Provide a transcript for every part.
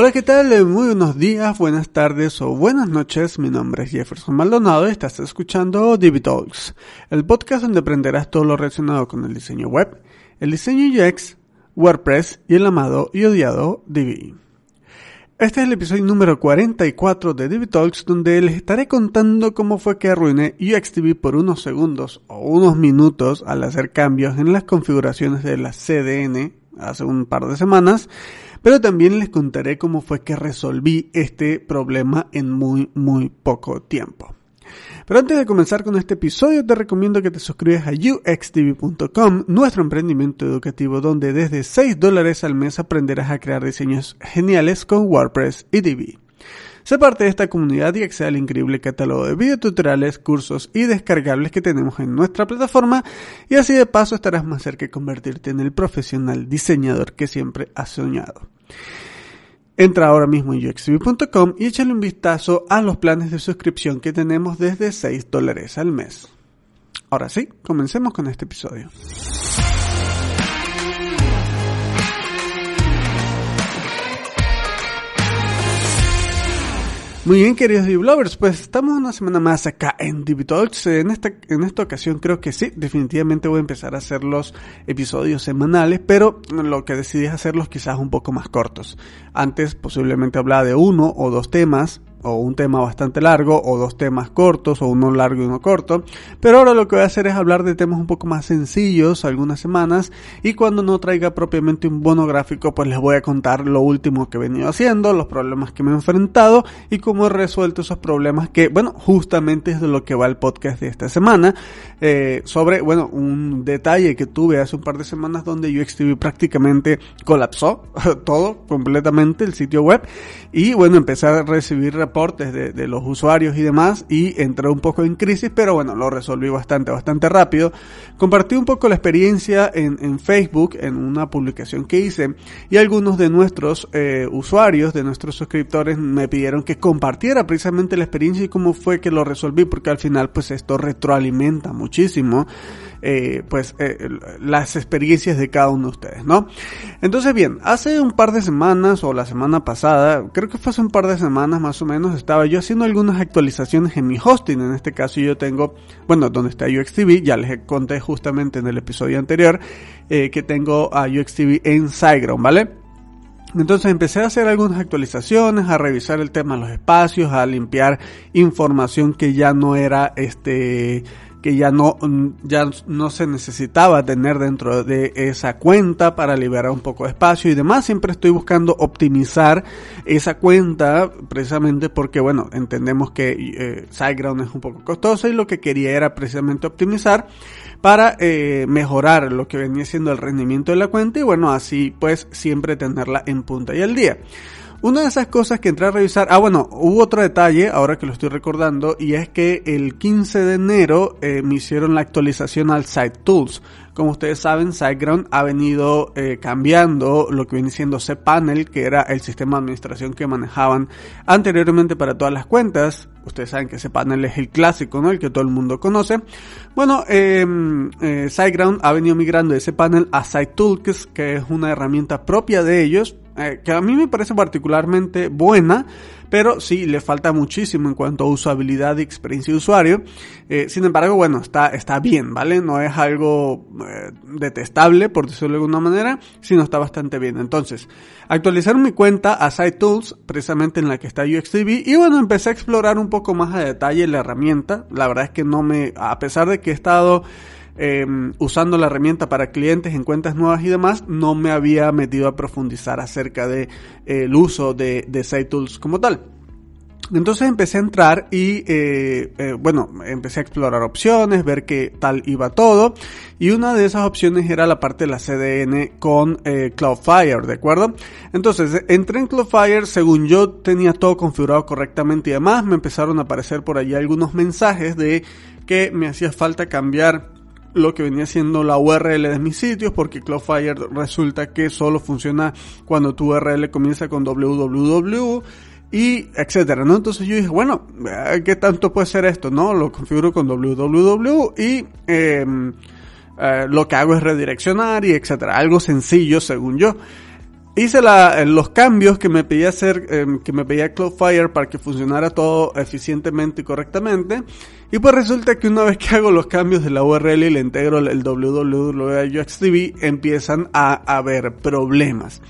Hola, ¿qué tal? Eh, muy buenos días, buenas tardes o buenas noches. Mi nombre es Jefferson Maldonado y estás escuchando Divi Talks, el podcast donde aprenderás todo lo relacionado con el diseño web, el diseño UX, WordPress y el amado y odiado Divi. Este es el episodio número 44 de Divi Talks donde les estaré contando cómo fue que arruiné UXDB por unos segundos o unos minutos al hacer cambios en las configuraciones de la CDN hace un par de semanas pero también les contaré cómo fue que resolví este problema en muy, muy poco tiempo. Pero antes de comenzar con este episodio, te recomiendo que te suscribas a uxtv.com, nuestro emprendimiento educativo donde desde 6 dólares al mes aprenderás a crear diseños geniales con WordPress y Divi. Sé parte de esta comunidad y accede al increíble catálogo de videotutoriales, cursos y descargables que tenemos en nuestra plataforma y así de paso estarás más cerca de convertirte en el profesional diseñador que siempre has soñado. Entra ahora mismo en uxtv.com y échale un vistazo a los planes de suscripción que tenemos desde 6 dólares al mes. Ahora sí, comencemos con este episodio. Muy bien, queridos Divlovers, pues estamos una semana más acá en DiviTalks. En esta, en esta ocasión creo que sí, definitivamente voy a empezar a hacer los episodios semanales, pero lo que decidí es hacerlos quizás un poco más cortos. Antes posiblemente hablaba de uno o dos temas, o un tema bastante largo, o dos temas cortos, o uno largo y uno corto. Pero ahora lo que voy a hacer es hablar de temas un poco más sencillos algunas semanas, y cuando no traiga propiamente un bono gráfico, pues les voy a contar lo último que he venido haciendo, los problemas que me he enfrentado y cómo he resuelto esos problemas que, bueno, justamente es de lo que va el podcast de esta semana, eh, sobre, bueno, un detalle que tuve hace un par de semanas donde UXTV prácticamente colapsó todo completamente el sitio web y bueno, empecé a recibir reportes de, los usuarios y demás y entré un poco en crisis, pero bueno, lo resolví bastante, bastante rápido. Compartí un poco la experiencia en, Facebook, en una publicación que hice y algunos de nuestros eh, usuarios, de nuestros suscriptores me pidieron que compartiera precisamente la experiencia y cómo fue que lo resolví, porque al final pues esto retroalimenta muchísimo eh, pues eh, las experiencias de cada uno de ustedes, ¿no? Entonces bien, hace un par de semanas o la semana pasada, creo que fue hace un par de semanas más o menos, estaba yo haciendo algunas actualizaciones en mi hosting, en este caso yo tengo, bueno, donde está UXTV, ya les conté justamente en el episodio anterior eh, que tengo a UXTV en SiteGround, ¿vale? Entonces empecé a hacer algunas actualizaciones, a revisar el tema de los espacios, a limpiar información que ya no era este que ya no, ya no se necesitaba tener dentro de esa cuenta para liberar un poco de espacio y demás. Siempre estoy buscando optimizar esa cuenta precisamente porque, bueno, entendemos que eh, es un poco costoso y lo que quería era precisamente optimizar para eh, mejorar lo que venía siendo el rendimiento de la cuenta y bueno, así pues siempre tenerla en punta y al día. Una de esas cosas que entré a revisar, ah bueno, hubo otro detalle, ahora que lo estoy recordando, y es que el 15 de enero eh, me hicieron la actualización al Site Tools. Como ustedes saben, SiteGround ha venido eh, cambiando lo que viene siendo cPanel, que era el sistema de administración que manejaban anteriormente para todas las cuentas. Ustedes saben que cPanel es el clásico, ¿no? El que todo el mundo conoce. Bueno, em, eh, SiteGround ha venido migrando de cPanel a SiteTools, que es una herramienta propia de ellos, eh, que a mí me parece particularmente buena, pero sí le falta muchísimo en cuanto a usabilidad y experiencia de usuario. Eh, sin embargo, bueno, está, está bien, ¿vale? No es algo eh, detestable, por decirlo de alguna manera, sino está bastante bien. Entonces, actualizar mi cuenta a SiteTools, precisamente en la que está UXTV, y bueno, empecé a explorar un poco más a detalle la herramienta. La verdad es que no me, a pesar de que he estado Em, usando la herramienta para clientes en cuentas nuevas y demás, no me había metido a profundizar acerca de eh, el uso de, de SiteTools como tal. Entonces empecé a entrar y, eh, eh, bueno, empecé a explorar opciones, ver qué tal iba todo. Y una de esas opciones era la parte de la CDN con Cloudflare, ¿de acuerdo? Entonces entré en Cloudflare, según yo tenía todo configurado correctamente y demás, me empezaron a aparecer por allí algunos mensajes de que me hacía falta cambiar lo que venía siendo la URL de mis sitios, porque Cloudflare resulta que solo funciona cuando tu URL comienza con www y etcétera, ¿no? Entonces yo dije, bueno, eh, ¿qué tanto puede ser esto? No, lo configuro con www y em, eh, lo que hago es redireccionar y etcétera, algo sencillo según yo. hice la, los cambios que me pedía hacer, em, que me pedía Cloudflare para que funcionara todo eficientemente y correctamente. Y pues resulta que una vez que hago los cambios de la URL y le integro el www a UXDB, empiezan a haber problemas.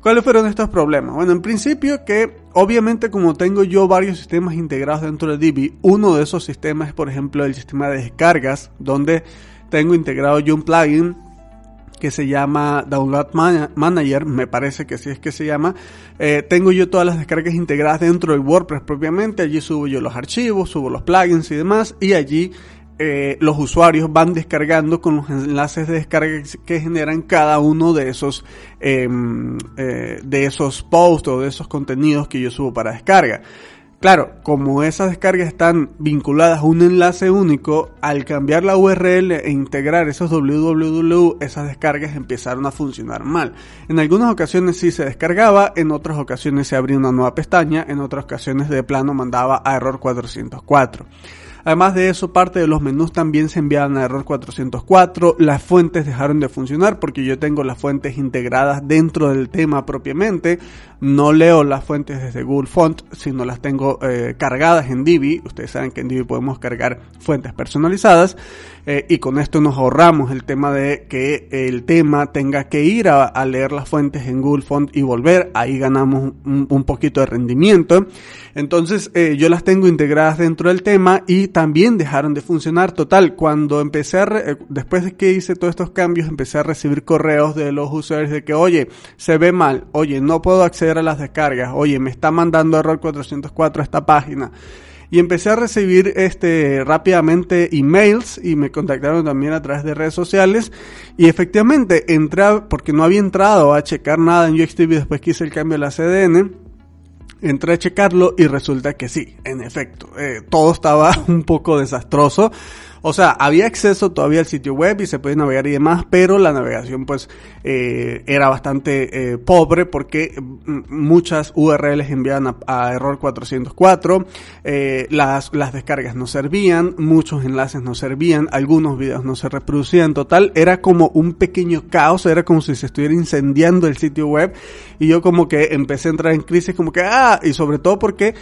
¿Cuáles fueron estos problemas? Bueno, en principio que obviamente como tengo yo varios sistemas integrados dentro de Divi, uno de esos sistemas es por ejemplo el sistema de descargas, donde tengo integrado yo un plugin que se llama Download Manager, me parece que así es que se llama. Eh, tengo yo todas las descargas integradas dentro del WordPress propiamente, allí subo yo los archivos, subo los plugins y demás, y allí eh, los usuarios van descargando con los enlaces de descarga que generan cada uno de esos em, eh, de esos posts o de esos contenidos que yo subo para descarga. Claro, como esas descargas están vinculadas a un enlace único, al cambiar la URL e integrar esos www, esas descargas empezaron a funcionar mal. En algunas ocasiones sí se descargaba, en otras ocasiones se abría una nueva pestaña, en otras ocasiones de plano mandaba a error 404. Además de eso, parte de los menús también se enviaban a error 404, las fuentes dejaron de funcionar porque yo tengo las fuentes integradas dentro del tema propiamente, no leo las fuentes desde Google Font, sino las tengo eh, cargadas en Divi, ustedes saben que en Divi podemos cargar fuentes personalizadas, eh, y con esto nos ahorramos el tema de que el tema tenga que ir a, leer las fuentes en Google Font y volver, ahí ganamos un, poquito de rendimiento. Entonces eh, yo las tengo integradas dentro del tema y también dejaron de funcionar. Total, cuando empecé a, después de que hice todos estos cambios, empecé a recibir correos de los usuarios de que, oye, se ve mal, oye, no puedo acceder las descargas, oye, me está mandando error 404 a esta página. Y empecé a recibir este rápidamente emails y me contactaron también a través de redes sociales. Y efectivamente entré porque no había entrado a checar nada en UXTV después que hice el cambio de la CDN entré a checarlo y resulta que sí, en efecto, eh, todo estaba un poco desastroso. O sea, había acceso todavía al sitio web y se podía navegar y demás, pero la navegación pues eh, era bastante eh, pobre porque mm, muchas URLs enviaban a, error 404, eh, las, las descargas no servían, muchos enlaces no servían, algunos videos no se reproducían, total, era como un pequeño caos, era como si se estuviera incendiando el sitio web. Y yo como que empecé a entrar en crisis como que, ah, y sobre todo porque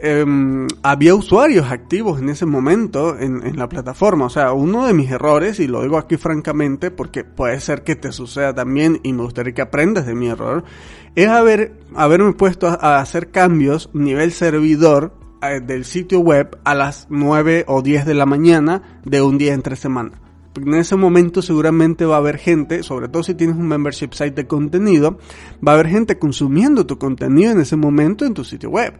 Em, había usuarios activos en ese momento en, la plataforma. O sea, uno de mis errores, y lo digo aquí francamente porque puede ser que te suceda también y me gustaría que aprendas de mi error, es haber, haberme puesto a, hacer cambios nivel servidor eh, del sitio web a las 9 o 10 de la mañana de un día entre semana. En ese momento seguramente va a haber gente, sobre todo si tienes un membership site de contenido, va a haber gente consumiendo tu contenido en ese momento en tu sitio web.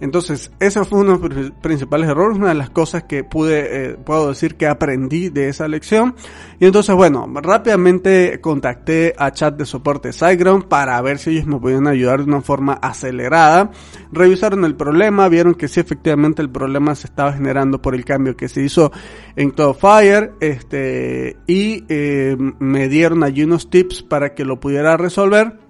Entonces, ese fue uno de los principales errores, una de las cosas que pude, eh, puedo decir que aprendí de esa lección. Y entonces, bueno, rápidamente contacté a chat de soporte SiteGround para ver si ellos me podían ayudar de una forma acelerada. Revisaron el problema, vieron que sí, efectivamente el problema se estaba generando por el cambio que se hizo en Cloudflare, este, y eh, me dieron allí unos tips para que lo pudiera resolver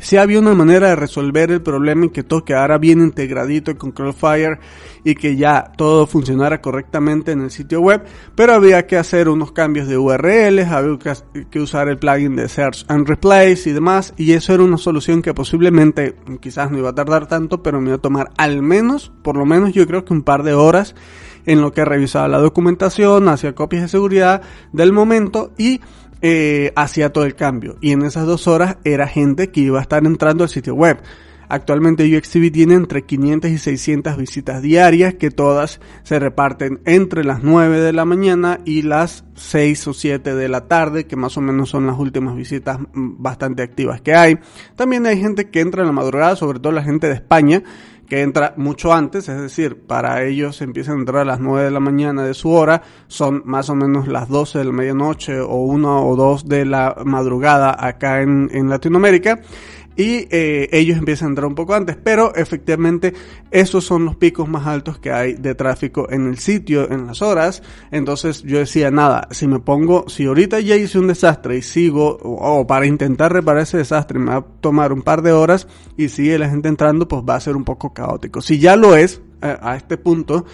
si había una manera de resolver el problema y que todo quedara bien integradito con Cloudflare y que ya todo funcionara correctamente en el sitio web, pero había que hacer unos cambios de URLs, había que usar el plugin de Search and Replace y demás, y eso era una solución que posiblemente quizás no iba a tardar tanto, pero me iba a tomar al menos, por lo menos yo creo que un par de horas en lo que revisaba la documentación, hacía copias de seguridad del momento y eh, hacía todo el cambio. Y en esas dos horas era gente que iba a estar entrando al sitio web. Actualmente UXTV tiene entre 500 y 600 visitas diarias que todas se reparten entre las 9 de la mañana y las 6 o 7 de la tarde, que más o menos son las últimas visitas mm, bastante activas que hay. También hay gente que entra en la madrugada, sobre todo la gente de España, que entra mucho antes, es decir, para ellos empiezan a entrar a las 9 de la mañana de su hora, son más o menos las 12 de la medianoche o 1 o 2 de la madrugada acá en, en Latinoamérica y eh, ellos empiezan a entrar un poco antes, pero efectivamente esos son los picos más altos que hay de tráfico en el sitio, en las horas. Entonces yo decía, nada, si me pongo, si ahorita ya hice un desastre y sigo, o, para intentar reparar ese desastre me va a tomar un par de horas y sigue la gente entrando, pues va a ser un poco caótico. Si ya lo es, a este punto,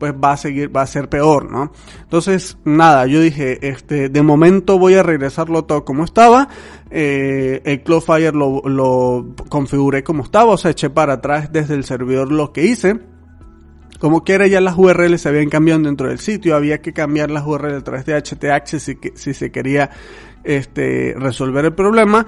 pues va a seguir, va a ser peor, ¿no? Entonces, nada, yo dije, este, de momento voy a regresarlo todo como estaba, eh, el Cloudflare lo, lo configuré como estaba, o sea, eché para atrás desde el servidor lo que hice, como quiera ya las URLs se habían cambiado dentro del sitio, había que cambiar las URLs a través de si, si se quería este, resolver el problema.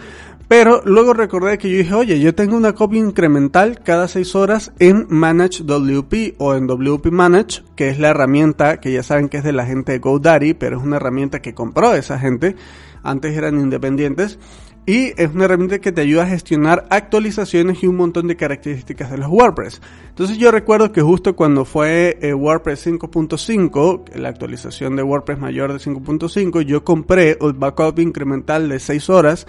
Pero luego recordé que yo dije, oye, yo tengo una copia incremental cada 6 horas en Manage WP o en WP Manage, que es la herramienta que ya saben que es de la gente de GoDaddy, pero es una herramienta que compró esa gente. Antes eran independientes. Y es una herramienta que te ayuda a gestionar actualizaciones y un montón de características de los WordPress. Entonces yo recuerdo que justo cuando fue eh, WordPress 5.5, la actualización de WordPress mayor de 5.5, yo compré el backup incremental de 6 horas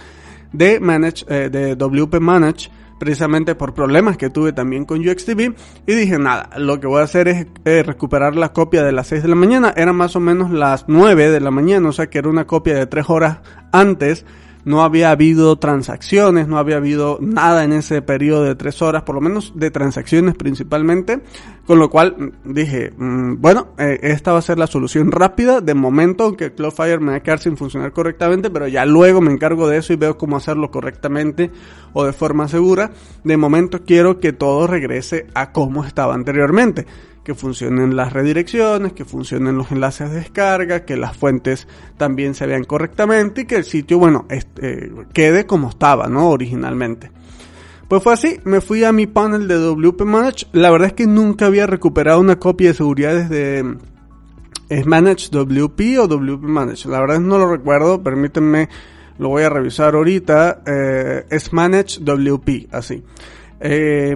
de, manage, eh, de WP Manage precisamente por problemas que tuve también con UXTV y dije nada, lo que voy a hacer es eh, recuperar la copia de las 6 de la mañana, era más o menos las 9 de la mañana, o sea que era una copia de 3 horas antes no había habido transacciones, no había habido nada en ese periodo de tres horas, por lo menos de transacciones principalmente, con lo cual mm, dije, mm, bueno, eh, esta va a ser la solución rápida, de momento, aunque Cloudflare me va a quedar sin funcionar correctamente, pero ya luego me encargo de eso y veo cómo hacerlo correctamente o de forma segura, de momento quiero que todo regrese a como estaba anteriormente que funcionen las redirecciones, que funcionen los enlaces de descarga, que las fuentes también se vean correctamente y que el sitio, bueno, este, quede como estaba, ¿no? Originalmente. Pues fue así, me fui a mi panel de WP Manage. La verdad es que nunca había recuperado una copia de seguridad desde es Manage WP o WP Manage. La verdad no lo recuerdo, permítanme, lo voy a revisar ahorita. Eh, es Manage WP, así. Eh,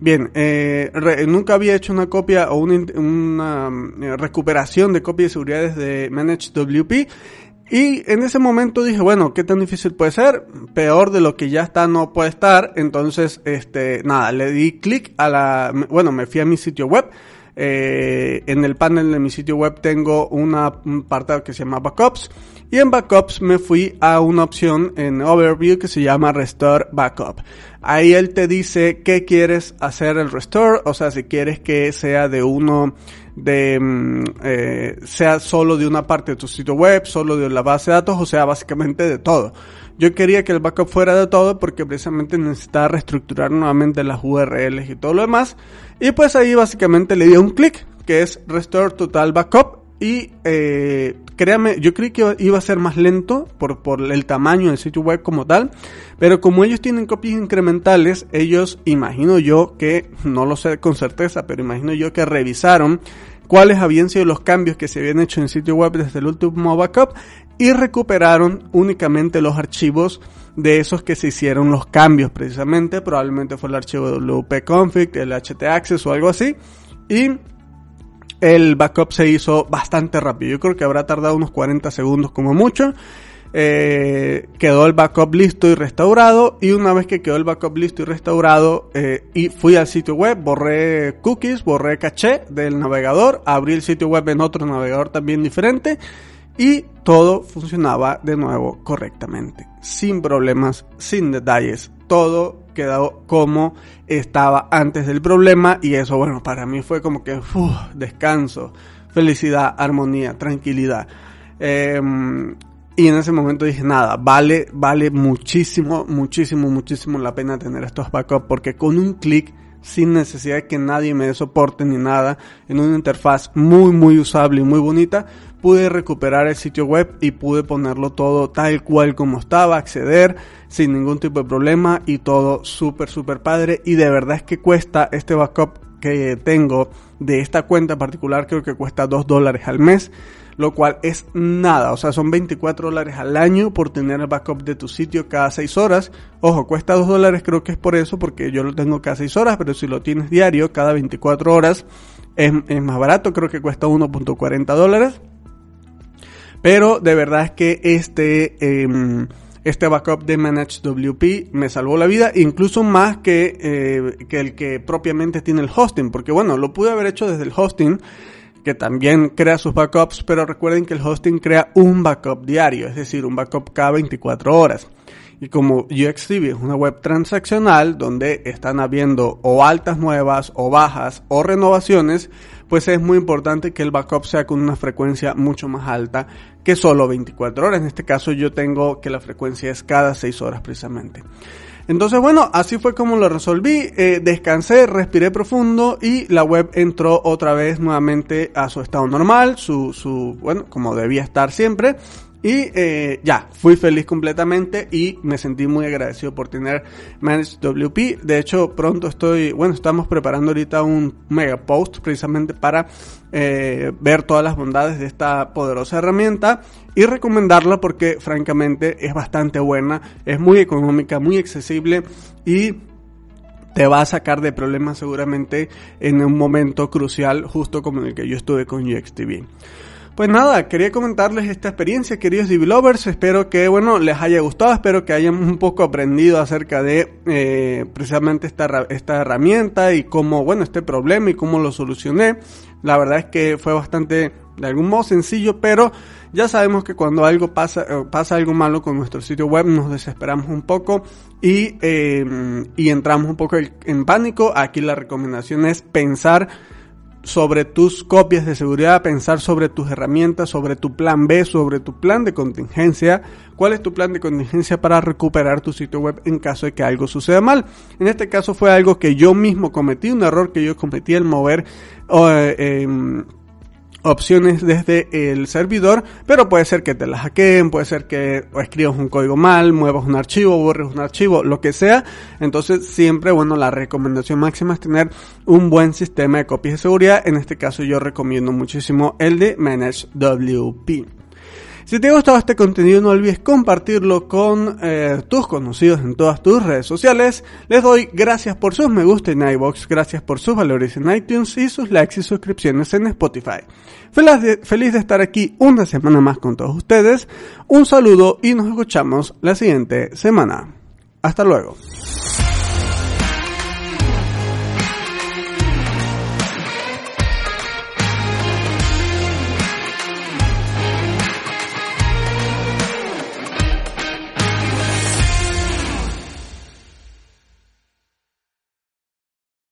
bien, eh, nunca había hecho una copia o una, eh, recuperación de copia de seguridad desde Manage WP. Y en ese momento dije, bueno, ¿qué tan difícil puede ser? Peor de lo que ya está no puede estar. Entonces, este, nada, le di clic a la, bueno, me fui a mi sitio web. Eh, en el panel de mi sitio web tengo una, un apartado que se llama Backups. Y en Backups me fui a una opción en Overview que se llama Restore Backup. Ahí él te dice qué quieres hacer el restore, o sea, si quieres que sea de uno de, mm, eh, sea solo de una parte de tu sitio web, solo de la base de datos, o sea, básicamente de todo. Yo quería que el backup fuera de todo porque precisamente necesitaba reestructurar nuevamente las URLs y todo lo demás. Y pues ahí básicamente le di un clic, que es Restore Total Backup. Y eh, créame, yo creí que iba a ser más lento por, por el tamaño del sitio web como tal, pero como ellos tienen copias incrementales, ellos imagino yo que, no lo sé con certeza, pero imagino yo que revisaron cuáles habían sido los cambios que se habían hecho en el sitio web desde el último backup y recuperaron únicamente los archivos de esos que se hicieron los cambios precisamente, probablemente fue el archivo wp-config, el htaccess o algo así, y el backup se hizo bastante rápido. Yo creo que habrá tardado unos 40 segundos como mucho. Eh, quedó el backup listo y restaurado y una vez que quedó el backup listo y restaurado eh, y fui al sitio web, borré cookies, borré caché del navegador, abrí el sitio web en otro navegador también diferente y todo funcionaba de nuevo correctamente, sin problemas, sin detalles, todo quedó como estaba antes del problema y eso, bueno, para mí fue como que descanso, felicidad, armonía, tranquilidad. Em, y en ese momento dije, nada, vale, vale muchísimo, muchísimo, muchísimo la pena tener estos backups porque con un clic, sin necesidad de que nadie me dé soporte ni nada, en una interfaz muy, muy usable y muy bonita, pude recuperar el sitio web y pude ponerlo todo tal cual como estaba, acceder sin ningún tipo de problema y todo súper, súper padre. Y de verdad es que cuesta este backup que tengo de esta cuenta particular, creo que cuesta 2 dólares al mes, lo cual es nada, o sea, son 24 dólares al año por tener el backup de tu sitio cada 6 horas. Ojo, cuesta 2 dólares, creo que es por eso, porque yo lo tengo cada 6 horas, pero si lo tienes diario, cada 24 horas, es, más barato, creo que cuesta 1.40 dólares. Pero de verdad es que este, eh, este backup de Manage WP me salvó la vida, incluso más que, eh, que el que propiamente tiene el hosting, porque bueno, lo pude haber hecho desde el hosting, que también crea sus backups, pero recuerden que el hosting crea un backup diario, es decir, un backup cada 24 horas. Y como UXTV es una web transaccional donde están habiendo o altas nuevas o bajas o renovaciones, pues es muy importante que el backup sea con una frecuencia mucho más alta que solo 24 horas. En este caso yo tengo que la frecuencia es cada 6 horas precisamente. Entonces, bueno, así fue como lo resolví. Eh, descansé, respiré profundo y la web entró otra vez nuevamente a su estado normal, su, su bueno, como debía estar siempre. Y eh, ya, fui feliz completamente y me sentí muy agradecido por tener Managed WP. De hecho, pronto estoy, bueno, estamos preparando ahorita un mega post precisamente para eh, ver todas las bondades de esta poderosa herramienta y recomendarla porque francamente es bastante buena, es muy económica, muy accesible y te va a sacar de problemas seguramente en un momento crucial justo como en el que yo estuve con UXTV. Pues nada, quería comentarles esta experiencia, queridos developers. Espero que, bueno, les haya gustado. Espero que hayan un poco aprendido acerca de eh, precisamente esta, esta herramienta y cómo, bueno, este problema y cómo lo solucioné. La verdad es que fue bastante, de algún modo sencillo, pero ya sabemos que cuando algo pasa, eh, pasa algo malo con nuestro sitio web, nos desesperamos un poco y, eh, y entramos un poco en pánico. Aquí la recomendación es pensar sobre tus copias de seguridad, pensar sobre tus herramientas, sobre tu plan B, sobre tu plan de contingencia. ¿Cuál es tu plan de contingencia para recuperar tu sitio web en caso de que algo suceda mal? En este caso fue algo que yo mismo cometí, un error que yo cometí al mover eh, em, opciones desde el servidor, pero puede ser que te la hackeen, puede ser que escribas un código mal, muevas un archivo, borres un archivo, lo que sea. Entonces siempre, bueno, la recomendación máxima es tener un buen sistema de copias de seguridad. En este caso yo recomiendo muchísimo el de ManageWP. Si te ha gustado este contenido no olvides compartirlo con eh, tus conocidos en todas tus redes sociales. Les doy gracias por sus me gusta en iBox, gracias por sus valores en iTunes y sus likes y suscripciones en Spotify. Feliz de, feliz de estar aquí una semana más con todos ustedes. Un saludo y nos escuchamos la siguiente semana. Hasta luego.